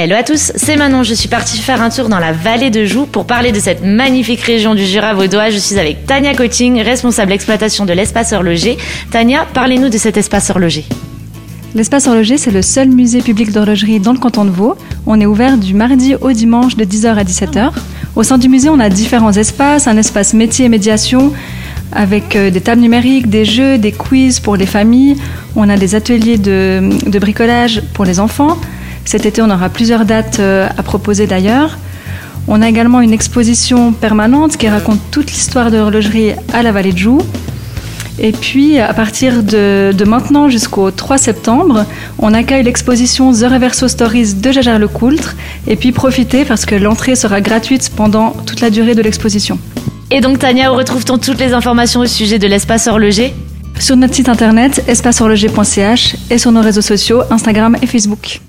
Hello à tous, c'est Manon. Je suis partie faire un tour dans la vallée de Joux pour parler de cette magnifique région du Jura vaudois. Je suis avec Tania Coaching, responsable exploitation de l'espace horloger. Tania, parlez-nous de cet espace horloger. L'espace horloger, c'est le seul musée public d'horlogerie dans le canton de Vaud. On est ouvert du mardi au dimanche de 10h à 17h. Au sein du musée, on a différents espaces, un espace métier et médiation avec euh, des tables numériques, des jeux, des quiz pour les familles. On a des ateliers de bricolage pour les enfants. Cet été, on aura plusieurs dates euh, à proposer d'ailleurs. On a également une exposition permanente qui raconte toute l'histoire de l'horlogerie à la vallée de Joux. Et puis, à partir de, de maintenant jusqu'au 3 septembre, on accueille l'exposition The Reverso Stories de Jajar Lecoultre. Et puis, profitez parce que l'entrée sera gratuite pendant toute la durée de l'exposition. Et donc, Tania, où retrouve-t-on toutes les informations au sujet de l'espace horloger? Sur notre site internet espacehorloger.ch et sur nos réseaux sociaux Instagram et Facebook.